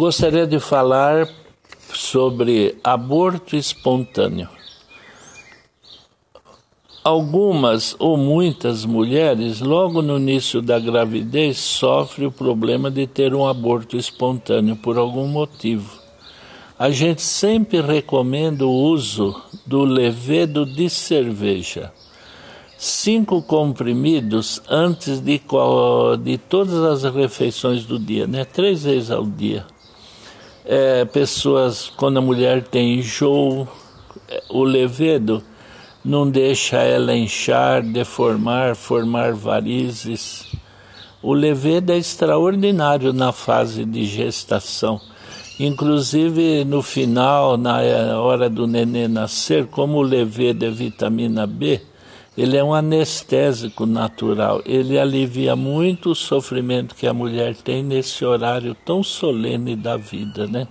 Gostaria de falar sobre aborto espontâneo. Algumas ou muitas mulheres, logo no início da gravidez, sofrem o problema de ter um aborto espontâneo por algum motivo. A gente sempre recomenda o uso do levedo de cerveja. Cinco comprimidos antes de, de todas as refeições do dia, né? três vezes ao dia. É, pessoas, quando a mulher tem enjoo, é, o levedo não deixa ela inchar, deformar, formar varizes. O levedo é extraordinário na fase de gestação. Inclusive no final, na hora do nenê nascer, como o levedo é vitamina B, ele é um anestésico natural. Ele alivia muito o sofrimento que a mulher tem nesse horário tão solene da vida, né?